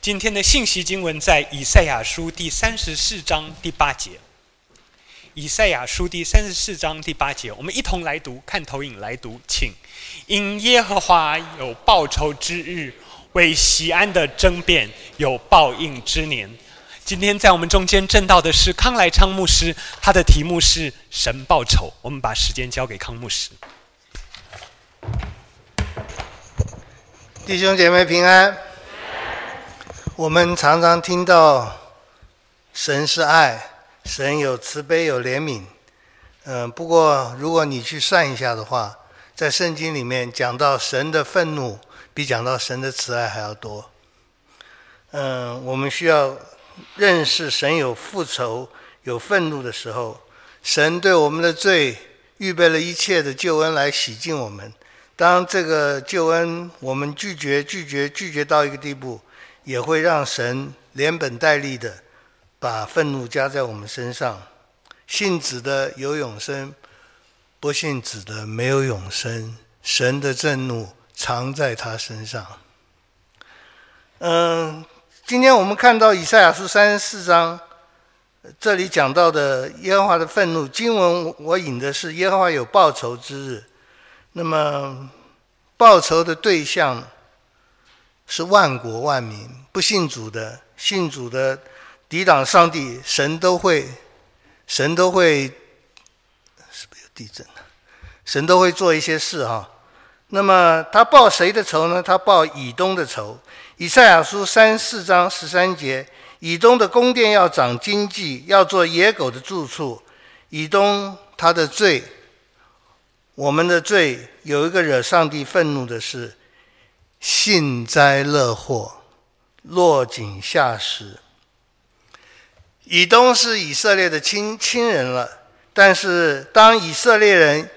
今天的信息经文在以赛亚书第三十四章第八节。以赛亚书第三十四章第八节，我们一同来读，看投影来读，请。因耶和华有报仇之日，为西安的争辩有报应之年。今天在我们中间证道的是康来昌牧师，他的题目是“神报仇”。我们把时间交给康牧师。弟兄姐妹平安。我们常常听到神是爱，神有慈悲有怜悯。嗯，不过如果你去算一下的话，在圣经里面讲到神的愤怒，比讲到神的慈爱还要多。嗯，我们需要认识神有复仇、有愤怒的时候，神对我们的罪预备了一切的救恩来洗净我们。当这个救恩我们拒绝、拒绝、拒绝到一个地步。也会让神连本带利的把愤怒加在我们身上。信子的有永生，不信子的没有永生。神的震怒藏在他身上。嗯，今天我们看到以赛亚书三十四章，这里讲到的耶和华的愤怒经文，我引的是耶和华有报仇之日。那么报仇的对象，是万国万民，不信主的、信主的、抵挡上帝，神都会，神都会，是不是有地震？神都会做一些事哈。那么他报谁的仇呢？他报以东的仇。以赛亚书三四章十三节：以东的宫殿要长荆棘，要做野狗的住处。以东他的罪，我们的罪，有一个惹上帝愤怒的事。幸灾乐祸，落井下石。以东是以色列的亲亲人了，但是当以色列人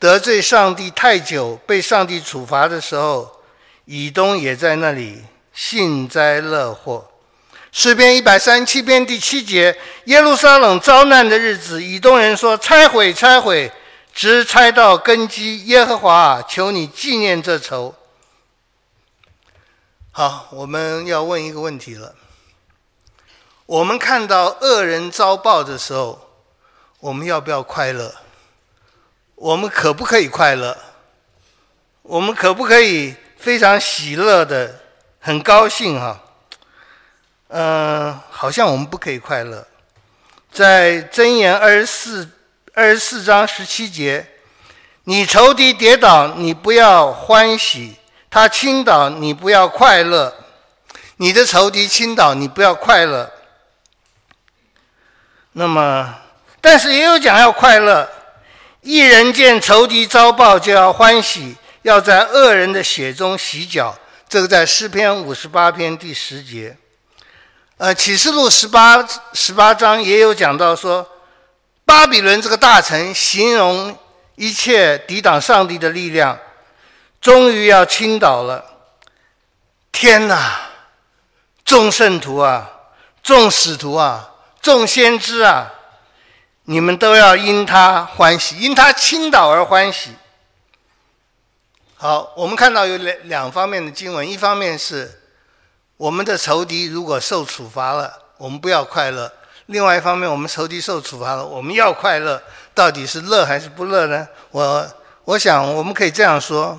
得罪上帝太久，被上帝处罚的时候，以东也在那里幸灾乐祸。诗篇一百三十七篇第七节：耶路撒冷遭难的日子，以东人说：“拆毁，拆毁，直拆到根基。”耶和华，求你纪念这仇。好，我们要问一个问题了。我们看到恶人遭报的时候，我们要不要快乐？我们可不可以快乐？我们可不可以非常喜乐的、很高兴哈？嗯，好像我们不可以快乐。在箴言二十四二十四章十七节，你仇敌跌倒，你不要欢喜。他倾倒，你不要快乐；你的仇敌倾倒，你不要快乐。那么，但是也有讲要快乐。一人见仇敌遭报，就要欢喜，要在恶人的血中洗脚。这个在诗篇五十八篇第十节。呃，启示录十八十八章也有讲到说，巴比伦这个大臣，形容一切抵挡上帝的力量。终于要倾倒了！天哪，众圣徒啊，众使徒啊，众先知啊，你们都要因他欢喜，因他倾倒而欢喜。好，我们看到有两两方面的经文，一方面是我们的仇敌如果受处罚了，我们不要快乐；另外一方面，我们仇敌受处罚了，我们要快乐。到底是乐还是不乐呢？我我想我们可以这样说。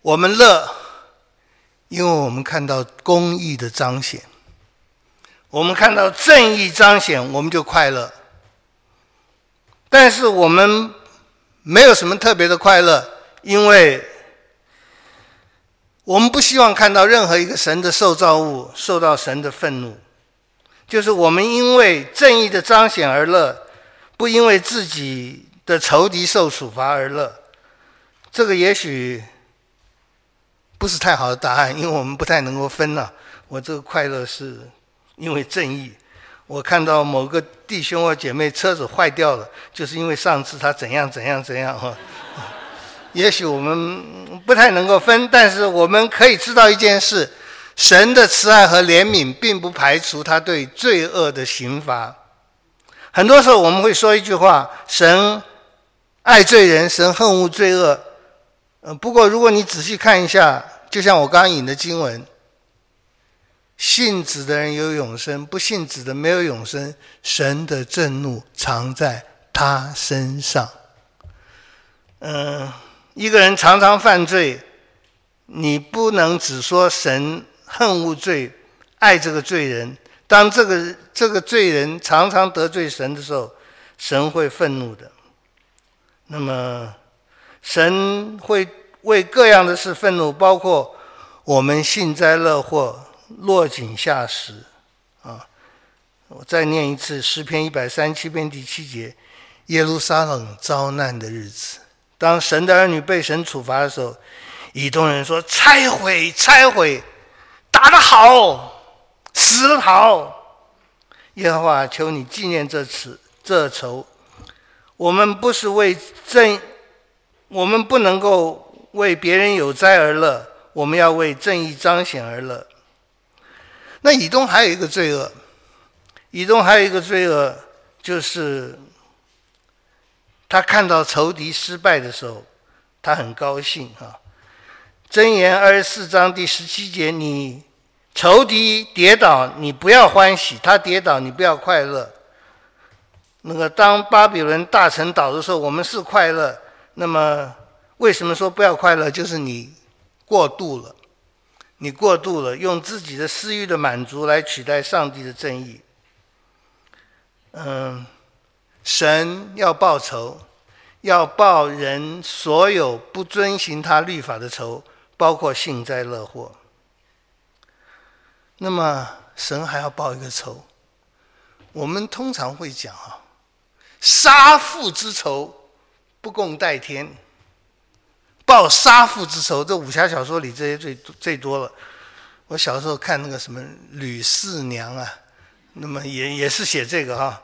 我们乐，因为我们看到公义的彰显，我们看到正义彰显，我们就快乐。但是我们没有什么特别的快乐，因为我们不希望看到任何一个神的受造物受到神的愤怒。就是我们因为正义的彰显而乐，不因为自己的仇敌受处罚而乐。这个也许。不是太好的答案，因为我们不太能够分了。我这个快乐是因为正义。我看到某个弟兄或姐妹车子坏掉了，就是因为上次他怎样怎样怎样哈。也许我们不太能够分，但是我们可以知道一件事：神的慈爱和怜悯并不排除他对罪恶的刑罚。很多时候我们会说一句话：神爱罪人，神恨恶罪恶。不过，如果你仔细看一下，就像我刚引的经文，信子的人有永生，不信子的没有永生。神的震怒藏在他身上。嗯，一个人常常犯罪，你不能只说神恨恶罪，爱这个罪人。当这个这个罪人常常得罪神的时候，神会愤怒的。那么，神会为各样的事愤怒，包括我们幸灾乐祸。落井下石，啊！我再念一次诗篇一百三七篇第七节：耶路撒冷遭难的日子，当神的儿女被神处罚的时候，以东人说：“拆毁，拆毁，打得好，死得好。”耶和华，求你纪念这次这仇。我们不是为正，我们不能够为别人有灾而乐，我们要为正义彰显而乐。那以东还有一个罪恶，以东还有一个罪恶，就是他看到仇敌失败的时候，他很高兴啊。箴言二十四章第十七节：你仇敌跌倒，你不要欢喜；他跌倒，你不要快乐。那个当巴比伦大臣倒的时候，我们是快乐。那么为什么说不要快乐？就是你过度了。你过度了，用自己的私欲的满足来取代上帝的正义。嗯，神要报仇，要报人所有不遵行他律法的仇，包括幸灾乐祸。那么神还要报一个仇，我们通常会讲啊，杀父之仇，不共戴天。报杀父之仇，这武侠小说里这些最最多了。我小时候看那个什么《吕四娘》啊，那么也也是写这个哈，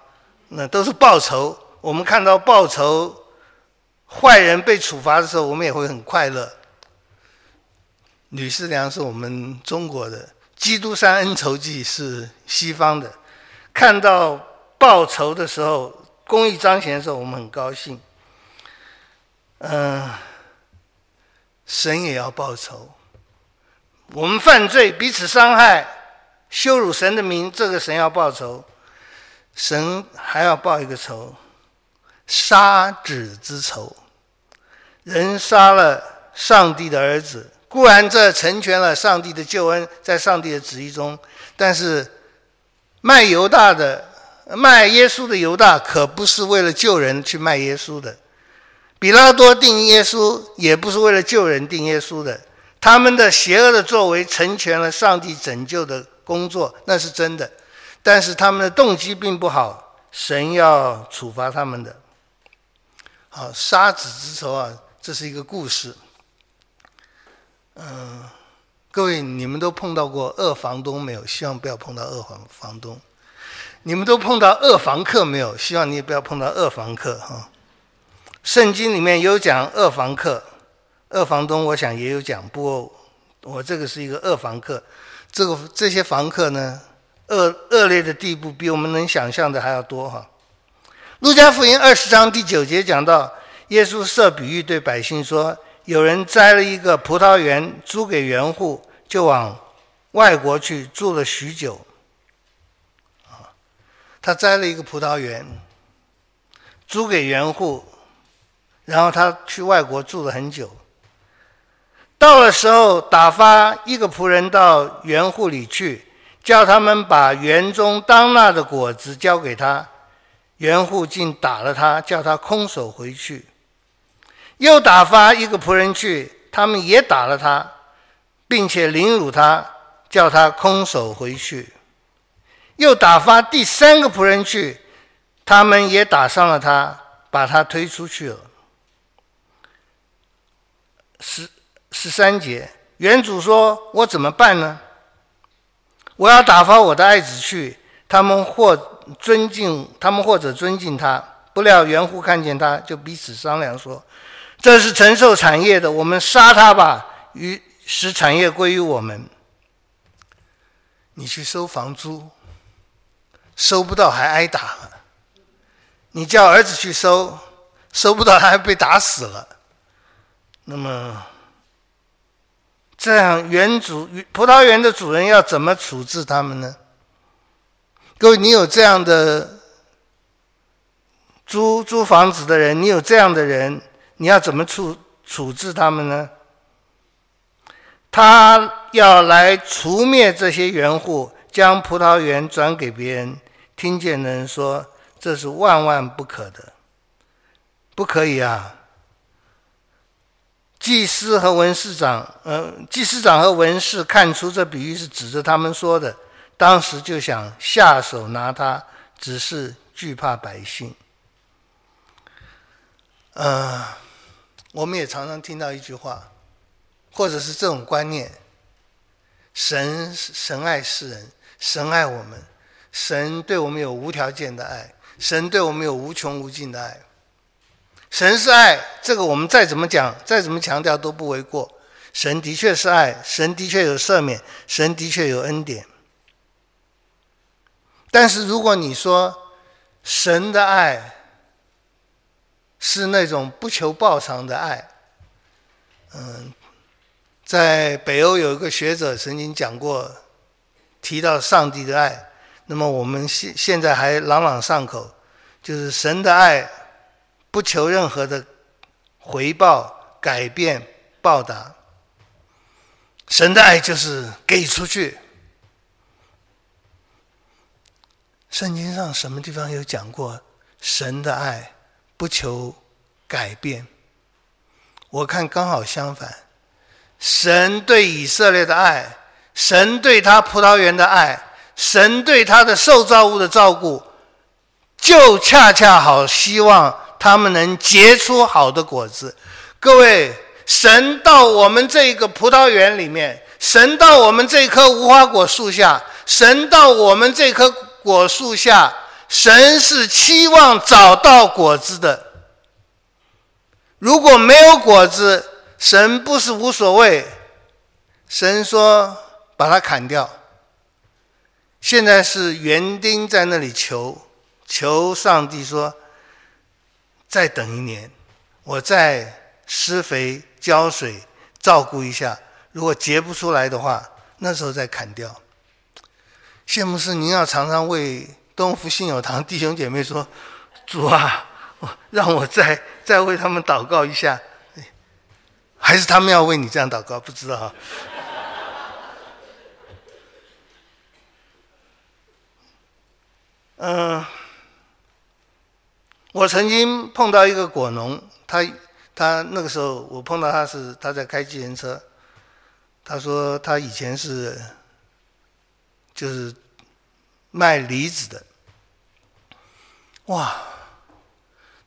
那都是报仇。我们看到报仇，坏人被处罚的时候，我们也会很快乐。吕四娘是我们中国的，《基督山恩仇记》是西方的。看到报仇的时候，公义彰显的时候，我们很高兴。嗯。神也要报仇。我们犯罪，彼此伤害，羞辱神的名，这个神要报仇。神还要报一个仇，杀子之仇。人杀了上帝的儿子，固然这成全了上帝的救恩，在上帝的旨意中，但是卖犹大的、卖耶稣的犹大，可不是为了救人去卖耶稣的。比拉多定耶稣也不是为了救人定耶稣的，他们的邪恶的作为成全了上帝拯救的工作，那是真的。但是他们的动机并不好，神要处罚他们的。好，杀子之仇啊，这是一个故事。嗯，各位，你们都碰到过恶房东没有？希望不要碰到恶房房东。你们都碰到恶房客没有？希望你也不要碰到恶房客哈。圣经里面有讲恶房客、恶房东，我想也有讲。不过我这个是一个恶房客，这个这些房客呢，恶恶劣的地步比我们能想象的还要多哈。路加福音二十章第九节讲到，耶稣设比喻对百姓说：有人摘了一个葡萄园，租给园户，就往外国去住了许久。啊，他摘了一个葡萄园，租给园户。然后他去外国住了很久，到了时候打发一个仆人到园户里去，叫他们把园中当纳的果子交给他。园户竟打了他，叫他空手回去。又打发一个仆人去，他们也打了他，并且凌辱他，叫他空手回去。又打发第三个仆人去，他们也打伤了他，把他推出去了。十十三节，原主说：“我怎么办呢？我要打发我的爱子去，他们或尊敬他们，或者尊敬他。不料园户看见他，就彼此商量说：这是承受产业的，我们杀他吧，于使产业归于我们。你去收房租，收不到还挨打；你叫儿子去收，收不到他还被打死了。”那么，这样园主葡萄园的主人要怎么处置他们呢？各位，你有这样的租租房子的人，你有这样的人，你要怎么处处置他们呢？他要来除灭这些园户，将葡萄园转给别人。听见的人说，这是万万不可的，不可以啊！祭司和文士长，呃，祭司长和文士看出这比喻是指着他们说的，当时就想下手拿他，只是惧怕百姓。呃，我们也常常听到一句话。或者是这种观念，神神爱世人，神爱我们，神对我们有无条件的爱，神对我们有无穷无尽的爱。神是爱，这个我们再怎么讲，再怎么强调都不为过。神的确是爱，神的确有赦免，神的确有恩典。但是如果你说神的爱是那种不求报偿的爱，嗯。在北欧有一个学者曾经讲过，提到上帝的爱，那么我们现现在还朗朗上口，就是神的爱不求任何的回报、改变、报答，神的爱就是给出去。圣经上什么地方有讲过神的爱不求改变？我看刚好相反。神对以色列的爱，神对他葡萄园的爱，神对他的受造物的照顾，就恰恰好希望他们能结出好的果子。各位，神到我们这个葡萄园里面，神到我们这棵无花果树下，神到我们这棵果树下，神是期望找到果子的。如果没有果子，神不是无所谓，神说把它砍掉。现在是园丁在那里求，求上帝说，再等一年，我再施肥、浇水、照顾一下。如果结不出来的话，那时候再砍掉。谢牧师，您要常常为东福信友堂弟兄姐妹说，主啊，让我再再为他们祷告一下。还是他们要为你这样祷告？不知道。嗯，我曾经碰到一个果农，他他那个时候我碰到他是他在开计程车，他说他以前是就是卖梨子的，哇，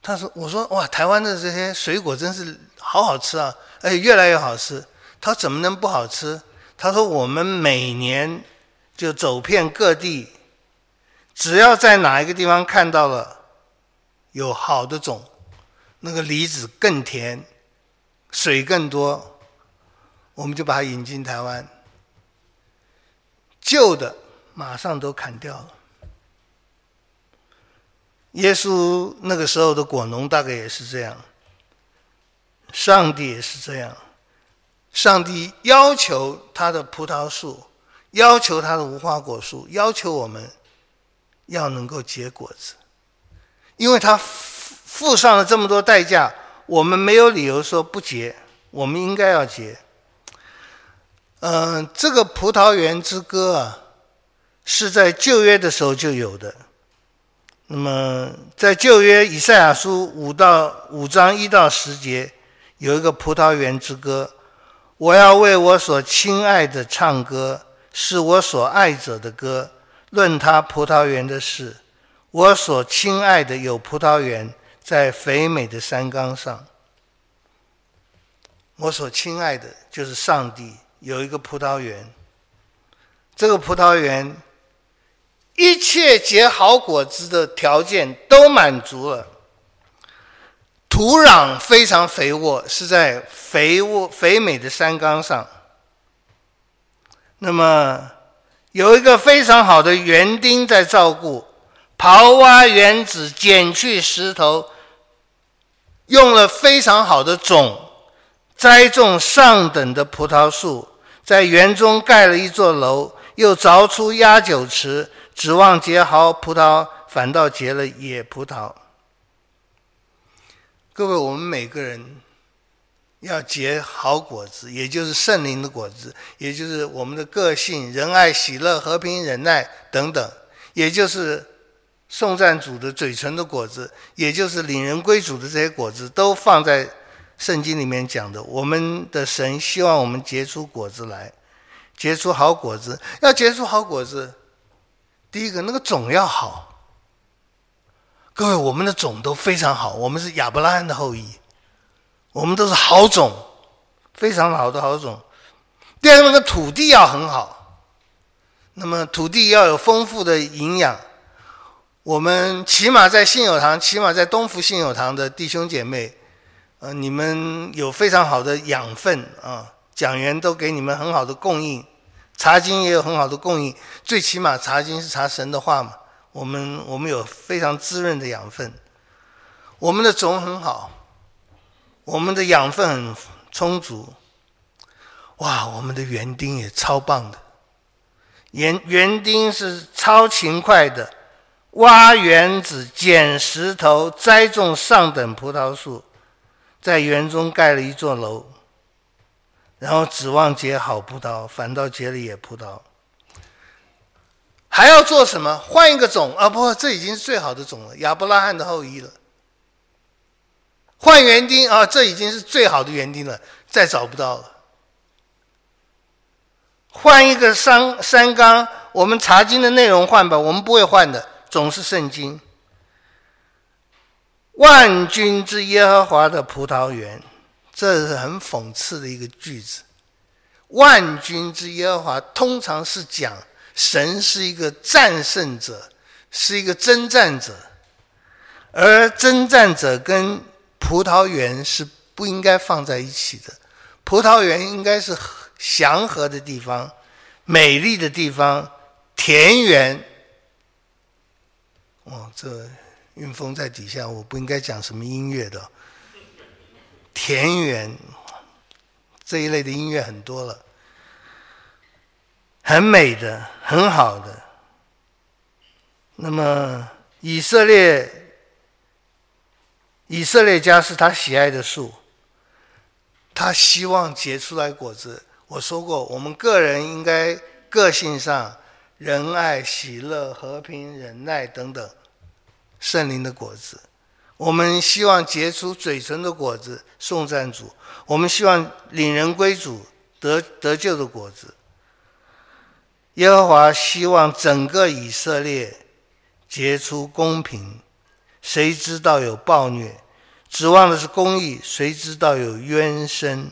他说我说哇，台湾的这些水果真是好好吃啊。哎，越来越好吃。他怎么能不好吃？他说：“我们每年就走遍各地，只要在哪一个地方看到了有好的种，那个梨子更甜，水更多，我们就把它引进台湾。旧的马上都砍掉了。耶稣那个时候的果农大概也是这样。”上帝也是这样，上帝要求他的葡萄树，要求他的无花果树，要求我们要能够结果子，因为他付上了这么多代价，我们没有理由说不结，我们应该要结。嗯，这个葡萄园之歌啊，是在旧约的时候就有的。那么在旧约以赛亚书五到五章一到十节。有一个葡萄园之歌，我要为我所亲爱的唱歌，是我所爱者的歌。论他葡萄园的事，我所亲爱的有葡萄园在肥美的山冈上。我所亲爱的就是上帝有一个葡萄园，这个葡萄园一切结好果子的条件都满足了。土壤非常肥沃，是在肥沃肥美的山冈上。那么有一个非常好的园丁在照顾，刨挖园子，捡去石头，用了非常好的种，栽种上等的葡萄树，在园中盖了一座楼，又凿出压酒池，指望结好葡萄，反倒结了野葡萄。各位，我们每个人要结好果子，也就是圣灵的果子，也就是我们的个性、仁爱、喜乐、和平、忍耐等等，也就是送赞主的嘴唇的果子，也就是领人归主的这些果子，都放在。圣经里面讲的，我们的神希望我们结出果子来，结出好果子。要结出好果子，第一个那个种要好。各位，我们的种都非常好，我们是亚伯拉罕的后裔，我们都是好种，非常好的好种。第二个，那个土地要很好，那么土地要有丰富的营养。我们起码在信友堂，起码在东福信友堂的弟兄姐妹。呃，你们有非常好的养分啊，讲员都给你们很好的供应，查经也有很好的供应，最起码查经是查神的话嘛。我们我们有非常滋润的养分，我们的种很好，我们的养分很充足。哇，我们的园丁也超棒的，园园丁是超勤快的，挖园子、捡石头、栽种上等葡萄树。在园中盖了一座楼，然后指望结好葡萄，反倒结了野葡萄。还要做什么？换一个种啊！不，这已经是最好的种了，亚伯拉罕的后裔了。换园丁啊！这已经是最好的园丁了，再找不到了。换一个山山冈，我们查经的内容换吧，我们不会换的，总是圣经。万军之耶和华的葡萄园，这是很讽刺的一个句子。万军之耶和华通常是讲神是一个战胜者，是一个征战者，而征战者跟葡萄园是不应该放在一起的。葡萄园应该是祥和的地方，美丽的地方，田园。哦，这。运风在底下，我不应该讲什么音乐的。田园这一类的音乐很多了，很美的，很好的。那么以色列，以色列家是他喜爱的树，他希望结出来果子。我说过，我们个人应该个性上仁爱、喜乐、和平、忍耐等等。圣灵的果子，我们希望结出嘴唇的果子，颂赞主；我们希望领人归主，得得救的果子。耶和华希望整个以色列结出公平，谁知道有暴虐？指望的是公义，谁知道有冤声？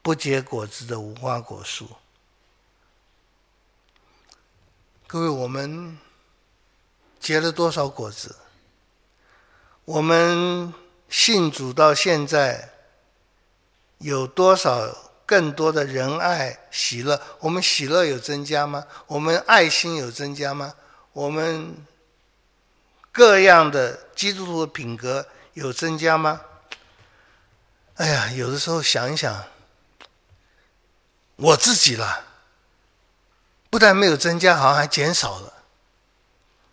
不结果子的无花果树。各位，我们。结了多少果子？我们信主到现在，有多少更多的仁爱、喜乐？我们喜乐有增加吗？我们爱心有增加吗？我们各样的基督徒的品格有增加吗？哎呀，有的时候想一想，我自己了，不但没有增加，好像还减少了。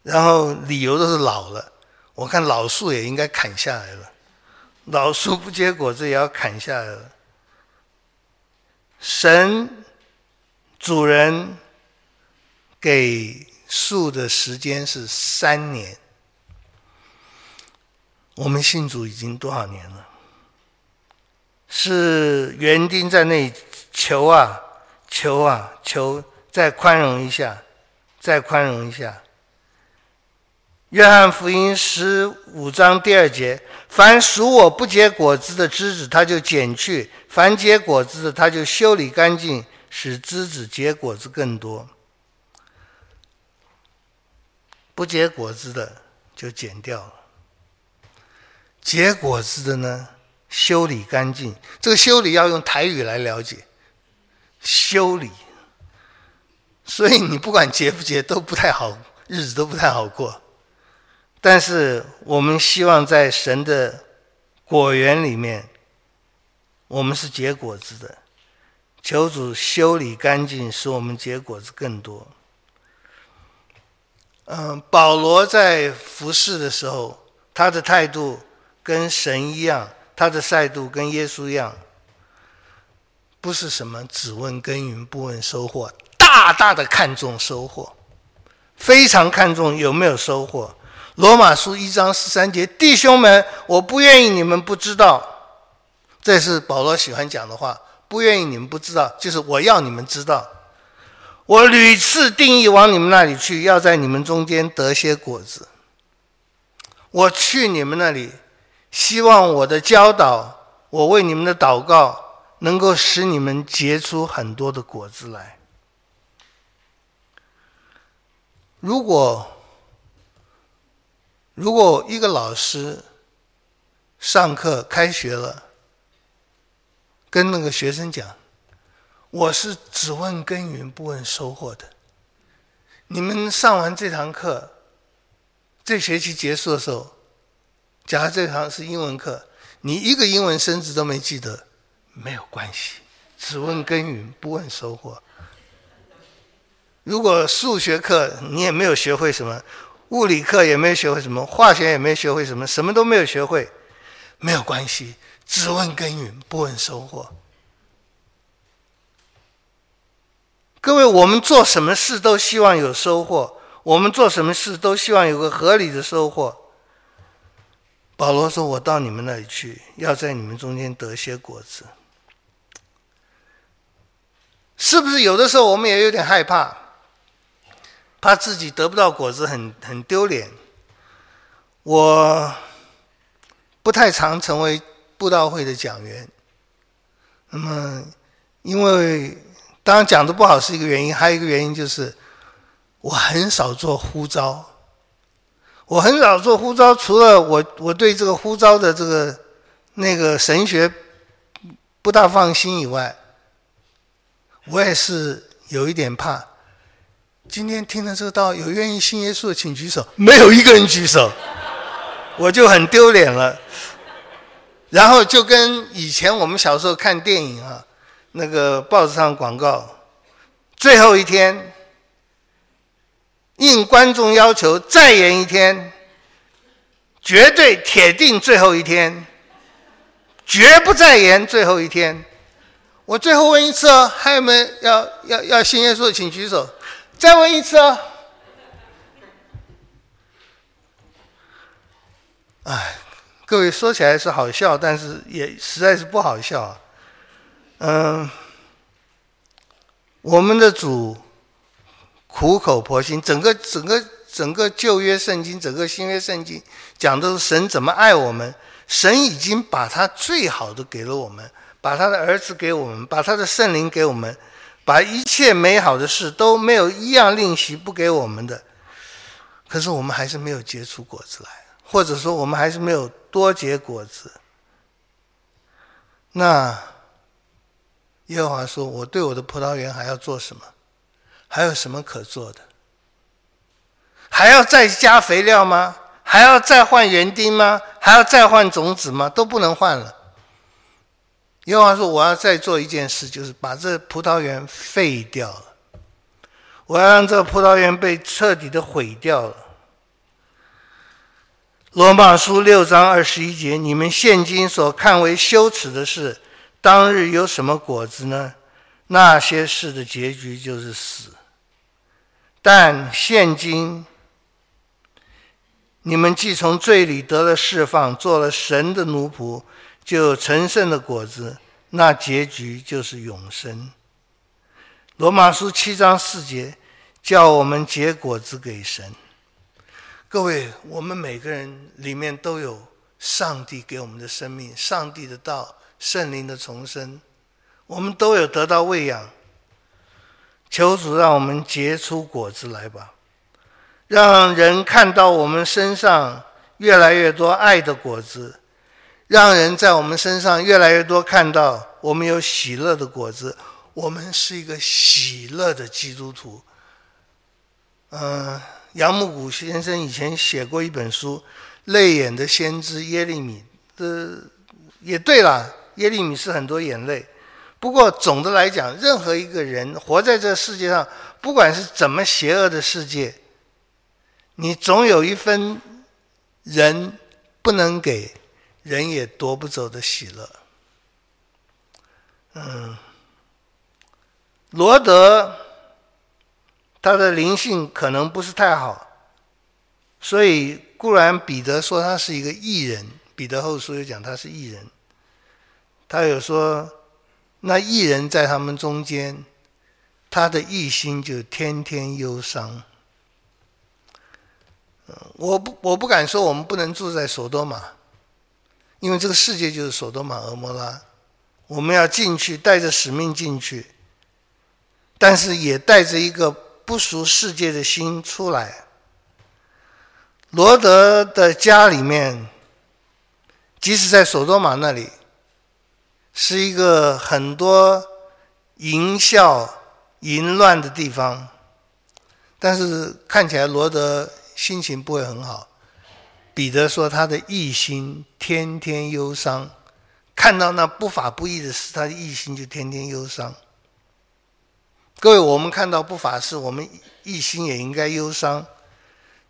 然后理由都是老了，我看老树也应该砍下来了，老树不结果子也要砍下来了。神主人给树的时间是三年，我们信主已经多少年了？是园丁在那里求啊求啊求，再宽容一下，再宽容一下。约翰福音十五章第二节：凡属我不结果子的枝子，他就剪去；凡结果子的，他就修理干净，使枝子结果子更多。不结果子的就剪掉了，结果子的呢，修理干净。这个修理要用台语来了解，修理。所以你不管结不结，都不太好，日子都不太好过。但是我们希望在神的果园里面，我们是结果子的，求主修理干净，使我们结果子更多。嗯，保罗在服侍的时候，他的态度跟神一样，他的态度跟耶稣一样，不是什么只问耕耘不问收获，大大的看重收获，非常看重有没有收获。罗马书一章十三节，弟兄们，我不愿意你们不知道，这是保罗喜欢讲的话。不愿意你们不知道，就是我要你们知道。我屡次定义往你们那里去，要在你们中间得些果子。我去你们那里，希望我的教导，我为你们的祷告，能够使你们结出很多的果子来。如果如果一个老师上课开学了，跟那个学生讲，我是只问耕耘不问收获的。你们上完这堂课，这学期结束的时候，假如这堂是英文课，你一个英文生字都没记得，没有关系，只问耕耘不问收获。如果数学课你也没有学会什么。物理课也没有学会什么，化学也没学会什么，什么都没有学会，没有关系，只问耕耘，不问收获。各位，我们做什么事都希望有收获，我们做什么事都希望有个合理的收获。保罗说：“我到你们那里去，要在你们中间得些果子。”是不是有的时候我们也有点害怕？怕自己得不到果子很，很丢脸。我不太常成为布道会的讲员。那么，因为当然讲的不好是一个原因，还有一个原因就是我很少做呼召。我很少做呼召，除了我我对这个呼召的这个那个神学不大放心以外，我也是有一点怕。今天听了这个道，有愿意信耶稣的，请举手。没有一个人举手，我就很丢脸了。然后就跟以前我们小时候看电影啊，那个报纸上广告，最后一天，应观众要求再演一天，绝对铁定最后一天，绝不再演最后一天。我最后问一次哦，还有没有要要要信耶稣的，请举手。再问一次啊！哎，各位说起来是好笑，但是也实在是不好笑啊。嗯，我们的主苦口婆心，整个整个整个旧约圣经，整个新约圣经讲的是神怎么爱我们，神已经把他最好的给了我们，把他的儿子给我们，把他的圣灵给我们。把一切美好的事都没有一样吝惜不给我们的，可是我们还是没有结出果子来，或者说我们还是没有多结果子。那耶和华说：“我对我的葡萄园还要做什么？还有什么可做的？还要再加肥料吗？还要再换园丁吗？还要再换种子吗？都不能换了。”耶和华说：“我要再做一件事，就是把这葡萄园废掉了。我要让这葡萄园被彻底的毁掉了。”罗马书六章二十一节：“你们现今所看为羞耻的事，当日有什么果子呢？那些事的结局就是死。但现今你们既从罪里得了释放，做了神的奴仆。”就成圣的果子，那结局就是永生。罗马书七章四节，叫我们结果子给神。各位，我们每个人里面都有上帝给我们的生命，上帝的道，圣灵的重生，我们都有得到喂养。求主让我们结出果子来吧，让人看到我们身上越来越多爱的果子。让人在我们身上越来越多看到我们有喜乐的果子，我们是一个喜乐的基督徒。嗯，杨牧谷先生以前写过一本书《泪眼的先知耶利米》，这也对了，耶利米是很多眼泪，不过总的来讲，任何一个人活在这世界上，不管是怎么邪恶的世界，你总有一分人不能给，人也夺不走的喜乐。嗯，罗德他的灵性可能不是太好，所以固然彼得说他是一个异人，彼得后书又讲他是异人，他有说。那异人在他们中间，他的义心就天天忧伤。我不，我不敢说我们不能住在索多玛，因为这个世界就是索多玛、蛾摩拉，我们要进去，带着使命进去，但是也带着一个不属世界的心出来。罗德的家里面，即使在索多玛那里。是一个很多淫笑、淫乱的地方，但是看起来罗德心情不会很好。彼得说他的义心天天忧伤，看到那不法不义的事，他的义心就天天忧伤。各位，我们看到不法事，我们一心也应该忧伤，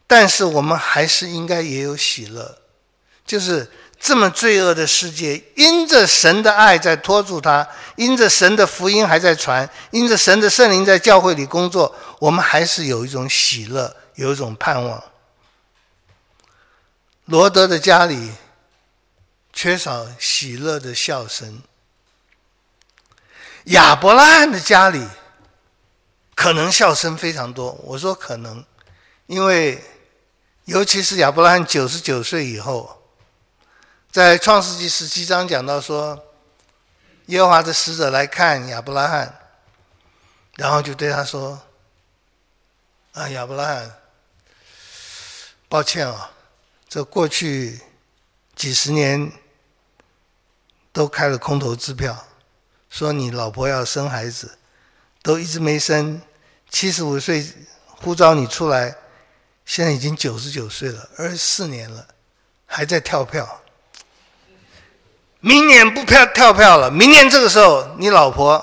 但是我们还是应该也有喜乐，就是。这么罪恶的世界，因着神的爱在拖住他，因着神的福音还在传，因着神的圣灵在教会里工作，我们还是有一种喜乐，有一种盼望。罗德的家里缺少喜乐的笑声，亚伯拉罕的家里可能笑声非常多。我说可能，因为尤其是亚伯拉罕九十九岁以后。在创世纪十七章讲到说，耶和华的使者来看亚伯拉罕，然后就对他说：“啊，亚伯拉罕，抱歉啊，这过去几十年都开了空头支票，说你老婆要生孩子，都一直没生，七十五岁呼召你出来，现在已经九十九岁了，二十四年了，还在跳票。”明年不跳跳票了，明年这个时候，你老婆，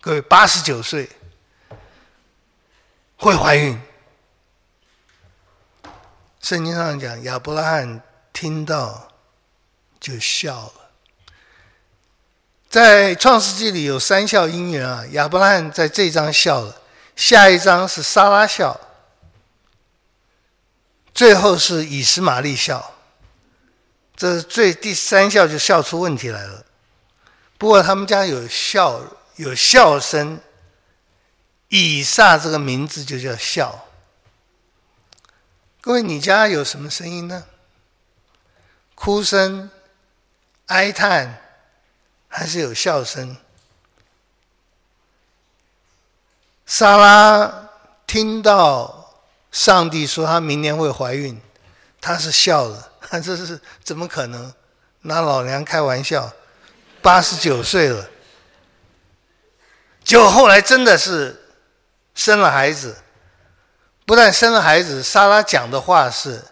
各位八十九岁，会怀孕。圣经上讲，亚伯拉罕听到就笑了。在创世纪里有三笑姻缘啊，亚伯拉罕在这章笑了，下一章是撒拉笑，最后是以实玛利笑。这是最第三笑就笑出问题来了。不过他们家有笑有笑声，以撒这个名字就叫笑。各位，你家有什么声音呢？哭声、哀叹，还是有笑声？莎拉听到上帝说她明年会怀孕，她是笑了。这是怎么可能？拿老娘开玩笑，八十九岁了，就后来真的是生了孩子。不但生了孩子，莎拉讲的话是：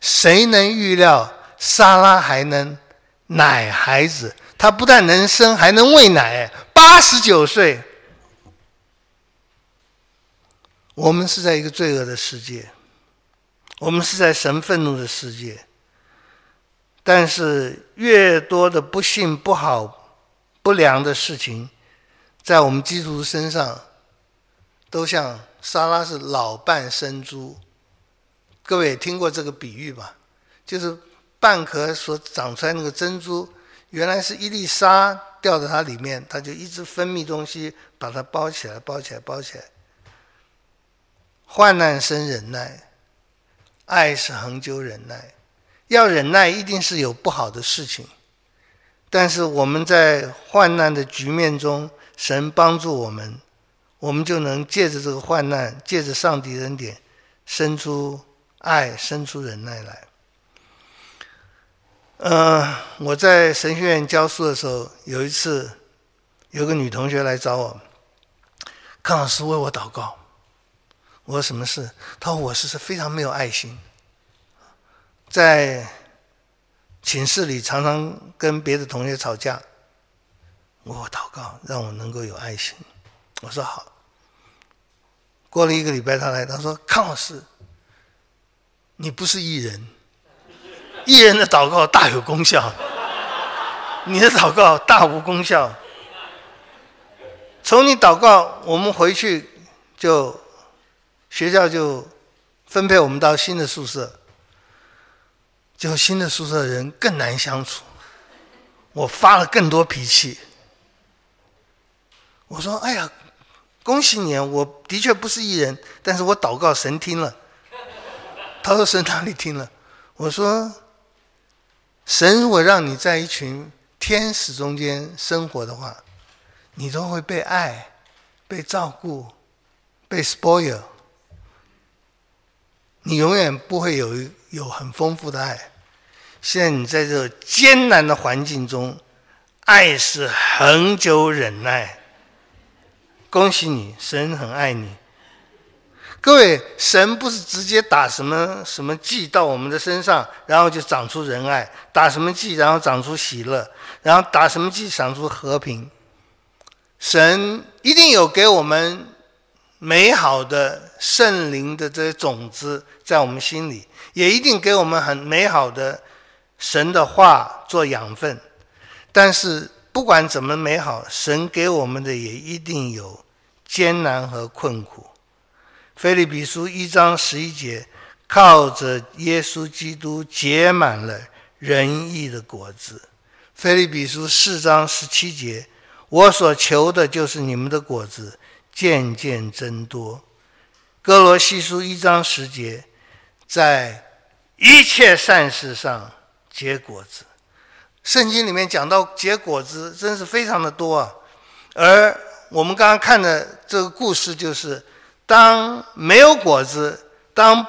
谁能预料莎拉还能奶孩子？她不但能生，还能喂奶。八十九岁，我们是在一个罪恶的世界，我们是在神愤怒的世界。但是，越多的不幸、不好、不良的事情，在我们基督徒身上，都像沙拉是老伴生珠。各位听过这个比喻吧？就是蚌壳所长出来那个珍珠，原来是一粒沙掉在它里面，它就一直分泌东西把它包起来、包起来、包起来。患难生忍耐，爱是恒久忍耐。要忍耐，一定是有不好的事情，但是我们在患难的局面中，神帮助我们，我们就能借着这个患难，借着上帝恩典，生出爱，生出忍耐来。呃，我在神学院教书的时候，有一次，有个女同学来找我，康老师为我祷告。我说什么事？她说我是是非常没有爱心。在寝室里常常跟别的同学吵架，我祷告，让我能够有爱心。我说好。过了一个礼拜，他来，他说：“康老师，你不是艺人，艺人的祷告大有功效，你的祷告大无功效。从你祷告，我们回去就学校就分配我们到新的宿舍，就新的宿舍的人更难相处，我发了更多脾气。我说：哎呀。”恭喜你啊！我的确不是艺人，但是我祷告神听了。他说神哪里听了？我说神如果让你在一群天使中间生活的话，你都会被爱、被照顾、被 spoil。你永远不会有有很丰富的爱。现在你在这艰难的环境中，爱是恒久忍耐。恭喜你，神很爱你。各位，神不是直接打什么什么剂到我们的身上，然后就长出仁爱；打什么剂，然后长出喜乐；然后打什么剂，长出和平。神一定有给我们美好的圣灵的这些种子在我们心里，也一定给我们很美好的神的话做养分。但是，不管怎么美好，神给我们的也一定有艰难和困苦。腓立比书一章十一节，靠着耶稣基督结满了仁义的果子。腓立比书四章十七节，我所求的就是你们的果子渐渐增多。哥罗西书一章十节，在一切善事上结果子。圣经里面讲到结果子，真是非常的多啊。而我们刚刚看的这个故事，就是当没有果子，当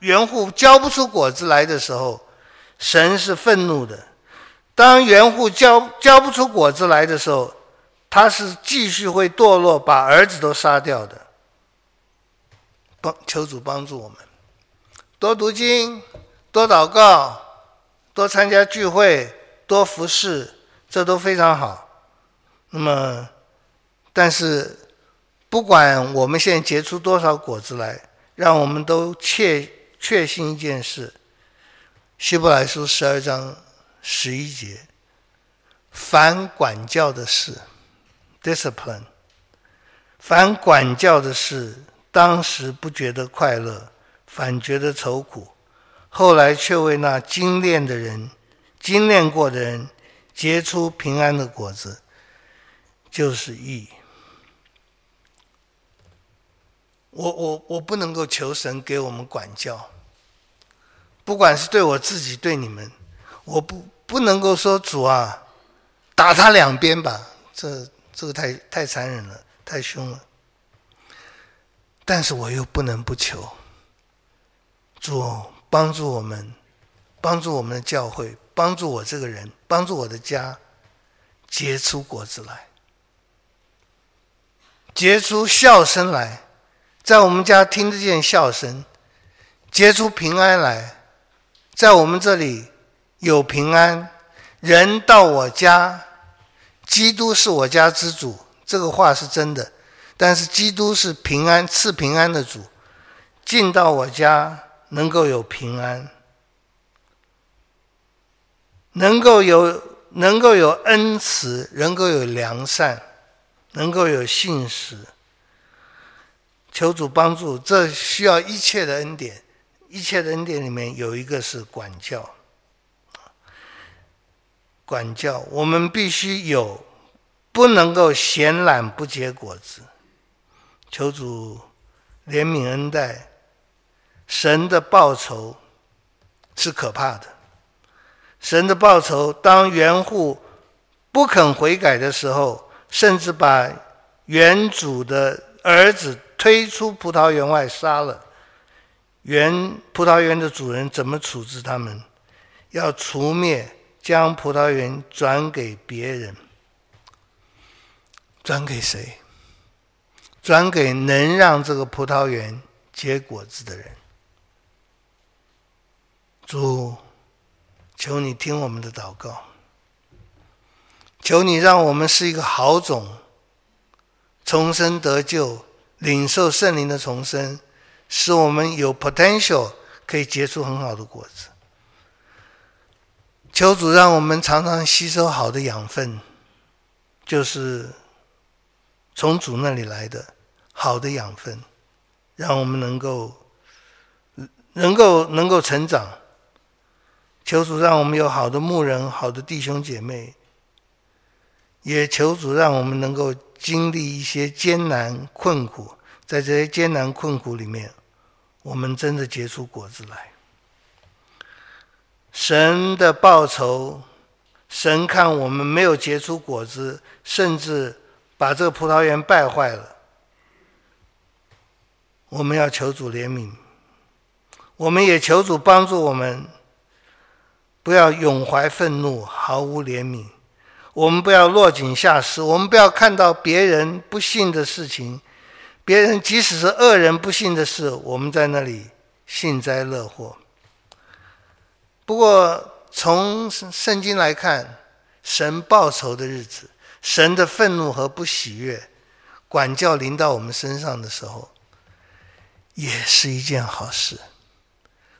园户交不出果子来的时候，神是愤怒的；当园户交交不出果子来的时候，他是继续会堕落，把儿子都杀掉的。帮求主帮助我们，多读经，多祷告，多参加聚会。多服侍，这都非常好。那么，但是不管我们现在结出多少果子来，让我们都确确信一件事：希伯来书十二章十一节，凡管教的事 （discipline），凡管教的事，当时不觉得快乐，反觉得愁苦；后来却为那精炼的人。精炼过的人结出平安的果子，就是义。我我我不能够求神给我们管教，不管是对我自己对你们，我不不能够说主啊，打他两鞭吧，这这个太太残忍了，太凶了。但是我又不能不求主帮助我们，帮助我们的教会。帮助我这个人，帮助我的家结出果子来，结出笑声来，在我们家听得见笑声，结出平安来，在我们这里有平安。人到我家，基督是我家之主，这个话是真的。但是基督是平安赐平安的主，进到我家能够有平安。能够有能够有恩慈，能够有良善，能够有信实。求主帮助，这需要一切的恩典，一切的恩典里面有一个是管教。管教我们必须有，不能够闲懒不结果子。求主怜悯恩待，神的报酬是可怕的。神的报酬，当园户不肯悔改的时候，甚至把园主的儿子推出葡萄园外杀了。园葡萄园的主人怎么处置他们？要除灭，将葡萄园转给别人。转给谁？转给能让这个葡萄园结果子的人。主。求你听我们的祷告，求你让我们是一个好种，重生得救，领受圣灵的重生，使我们有 potential 可以结出很好的果子。求主让我们常常吸收好的养分，就是从主那里来的好的养分，让我们能够能够能够成长。求主让我们有好的牧人、好的弟兄姐妹，也求主让我们能够经历一些艰难困苦，在这些艰难困苦里面，我们真的结出果子来。神的报酬，神看我们没有结出果子，甚至把这个葡萄园败坏了，我们要求主怜悯，我们也求主帮助我们。不要永怀愤怒，毫无怜悯。我们不要落井下石。我们不要看到别人不幸的事情，别人即使是恶人不幸的事，我们在那里幸灾乐祸。不过，从圣经来看，神报仇的日子，神的愤怒和不喜悦，管教临到我们身上的时候，也是一件好事。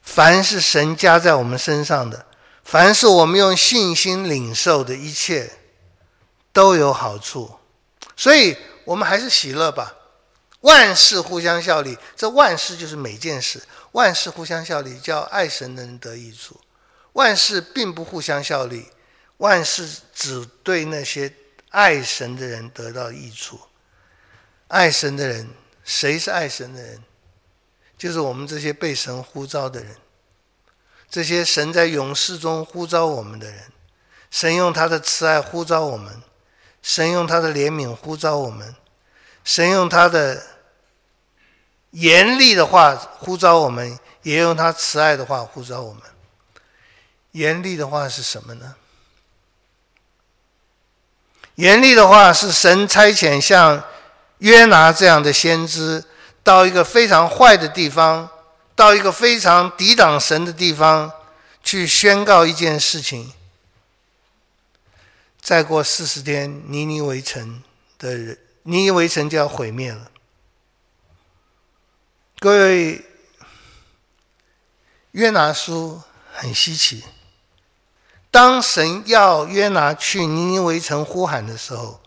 凡是神加在我们身上的。凡是我们用信心领受的一切，都有好处，所以我们还是喜乐吧。万事互相效力，这万事就是每件事，万事互相效力，叫爱神的人得益处。万事并不互相效力，万事只对那些爱神的人得到益处。爱神的人，谁是爱神的人？就是我们这些被神呼召的人。这些神在勇士中呼召我们的人，神用他的慈爱呼召我们，神用他的怜悯呼召我们，神用他的严厉的话呼召我们，也用他慈爱的话呼召我们。严厉的话是什么呢？严厉的话是神差遣像约拿这样的先知到一个非常坏的地方。到一个非常抵挡神的地方去宣告一件事情，再过四十天，尼尼微城的人，尼尼微城就要毁灭了。各位，约拿书很稀奇。当神要约拿去尼尼微城呼喊的时候，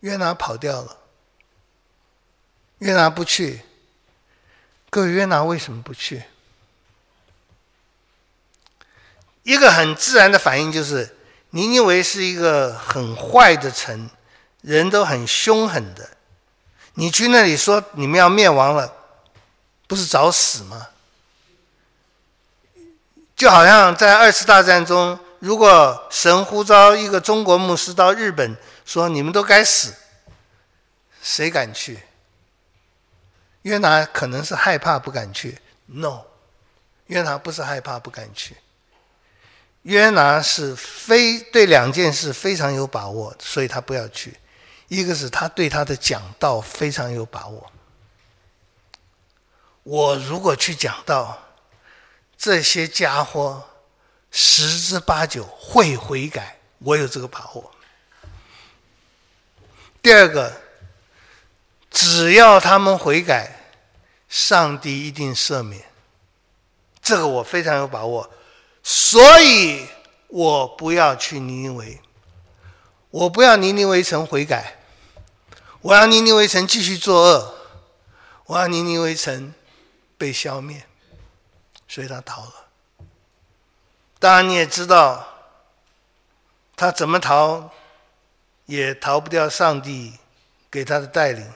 约拿跑掉了。约拿不去。各位，约拿为什么不去？一个很自然的反应就是，尼尼微是一个很坏的城，人都很凶狠的。你去那里说你们要灭亡了，不是找死吗？就好像在二次大战中，如果神呼召一个中国牧师到日本，说你们都该死，谁敢去？约拿可能是害怕不敢去，no，约拿不是害怕不敢去，约拿是非对两件事非常有把握，所以他不要去。一个是他对他的讲道非常有把握，我如果去讲道，这些家伙十之八九会悔改，我有这个把握。第二个。只要他们悔改，上帝一定赦免。这个我非常有把握，所以我不要去尼尼微，我不要尼尼微城悔改，我要尼尼微城继续作恶，我要尼尼微城被消灭，所以他逃了。当然你也知道，他怎么逃，也逃不掉上帝给他的带领。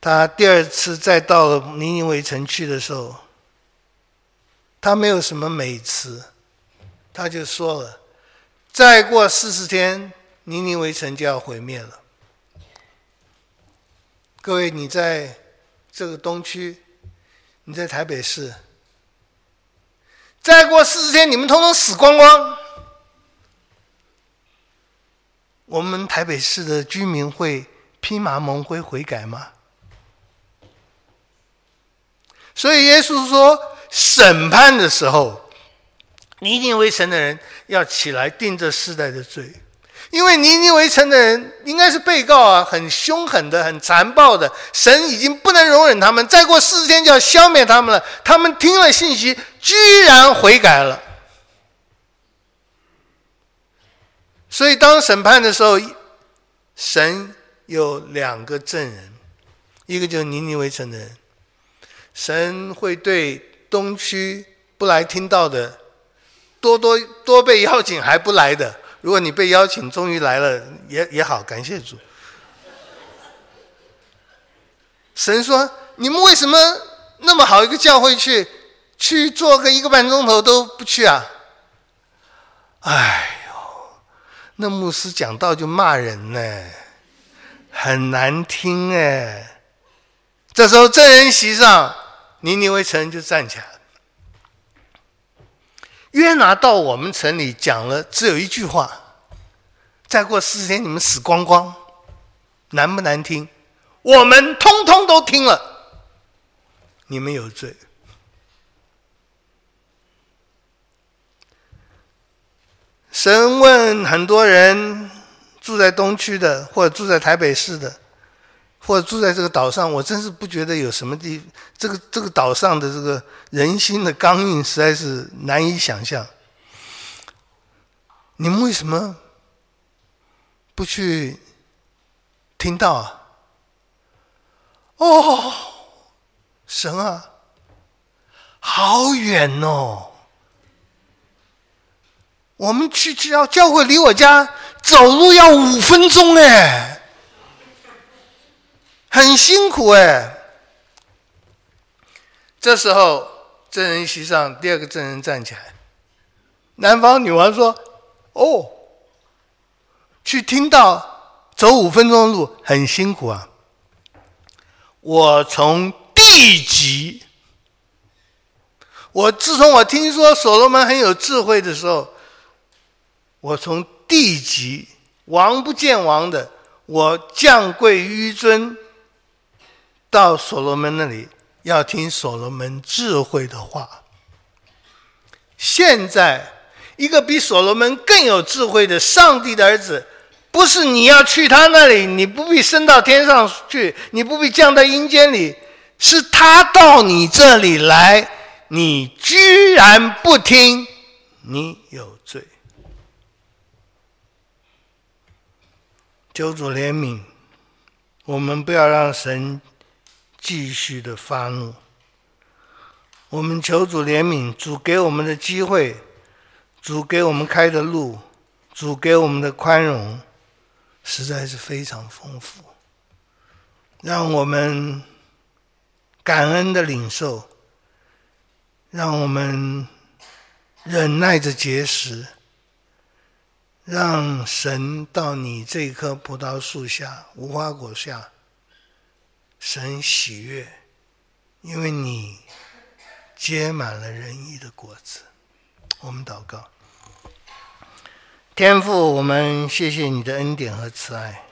他第二次再到了尼尼微城去的时候，他没有什么美词，他就说了：“再过四十天，尼尼微城就要毁灭了。”各位，你在这个东区，你在台北市，再过四十天，你们通通死光光，我们台北市的居民会披麻蒙灰悔改吗？所以耶稣说，审判的时候，尼尼微城的人要起来定这世代的罪。因为尼尼微城的人应该是被告啊，很凶狠的，很残暴的。神已经不能容忍他们，再过四十天就要消灭他们了。他们听了信息，居然悔改了。所以当审判的时候，神有两个证人，一个就是尼尼微城的人，神会对东区不来听到的，多多多被邀请还不来的。如果你被邀请，终于来了，也也好，感谢主。神说：“你们为什么那么好一个教会去，去做个一个半钟头都不去啊？”哎呦，那牧师讲道就骂人呢，很难听哎。这时候证人席上，尼尼微城就站起来了。约拿到我们城里讲了，只有一句话：再过四十天你们死光光，难不难听？我们通通都听了，你们有罪。神问很多人住在东区的，或者住在台北市的。或者住在这个岛上，我真是不觉得有什么地，这个这个岛上的这个人心的刚硬实在是难以想象。你们为什么不去听到啊？哦，神啊，好远哦！我们去教教会离我家走路要五分钟哎。很辛苦哎。这时候，证人席上第二个证人站起来。南方女王说：“哦，去听到，走五分钟的路，很辛苦啊。我从地级，我自从我听说所罗门很有智慧的时候，我从地级，王不见王的，我降贵于尊。”到所罗门那里要听所罗门智慧的话。现在，一个比所罗门更有智慧的上帝的儿子，不是你要去他那里，你不必升到天上去，你不必降到阴间里，是他到你这里来，你居然不听，你有罪。求主怜悯，我们不要让神。继续的发怒，我们求主怜悯，主给我们的机会，主给我们开的路，主给我们的宽容，实在是非常丰富。让我们感恩的领受，让我们忍耐着结实，让神到你这棵葡萄树下、无花果下。神喜悦，因为你结满了仁义的果子。我们祷告，天父，我们谢谢你的恩典和慈爱。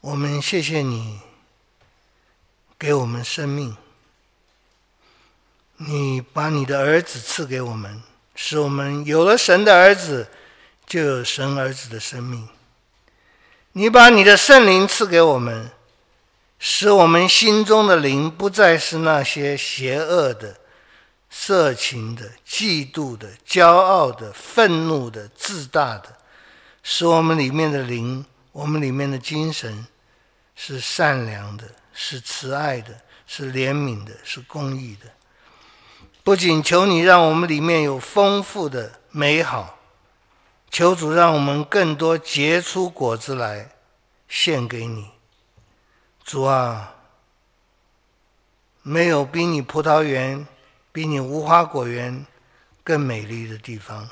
我们谢谢你给我们生命，你把你的儿子赐给我们，使我们有了神的儿子，就有神儿子的生命。你把你的圣灵赐给我们，使我们心中的灵不再是那些邪恶的、色情的、嫉妒的、骄傲的、愤怒的、自大的。使我们里面的灵，我们里面的精神是善良的，是慈爱的，是怜悯的，是公义的。不仅求你让我们里面有丰富的美好。求主让我们更多结出果子来，献给你，主啊！没有比你葡萄园、比你无花果园更美丽的地方。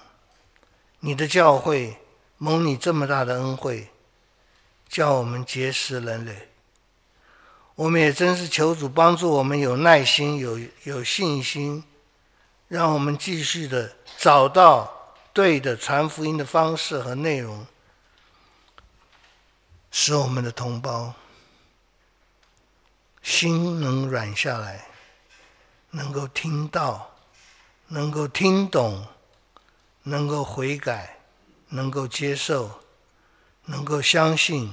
你的教会蒙你这么大的恩惠，叫我们结识人类。我们也真是求主帮助我们有耐心、有有信心，让我们继续的找到。对的，传福音的方式和内容，使我们的同胞心能软下来，能够听到，能够听懂，能够悔改，能够接受，能够相信，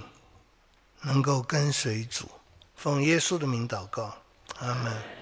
能够跟随主。奉耶稣的名祷告，阿门。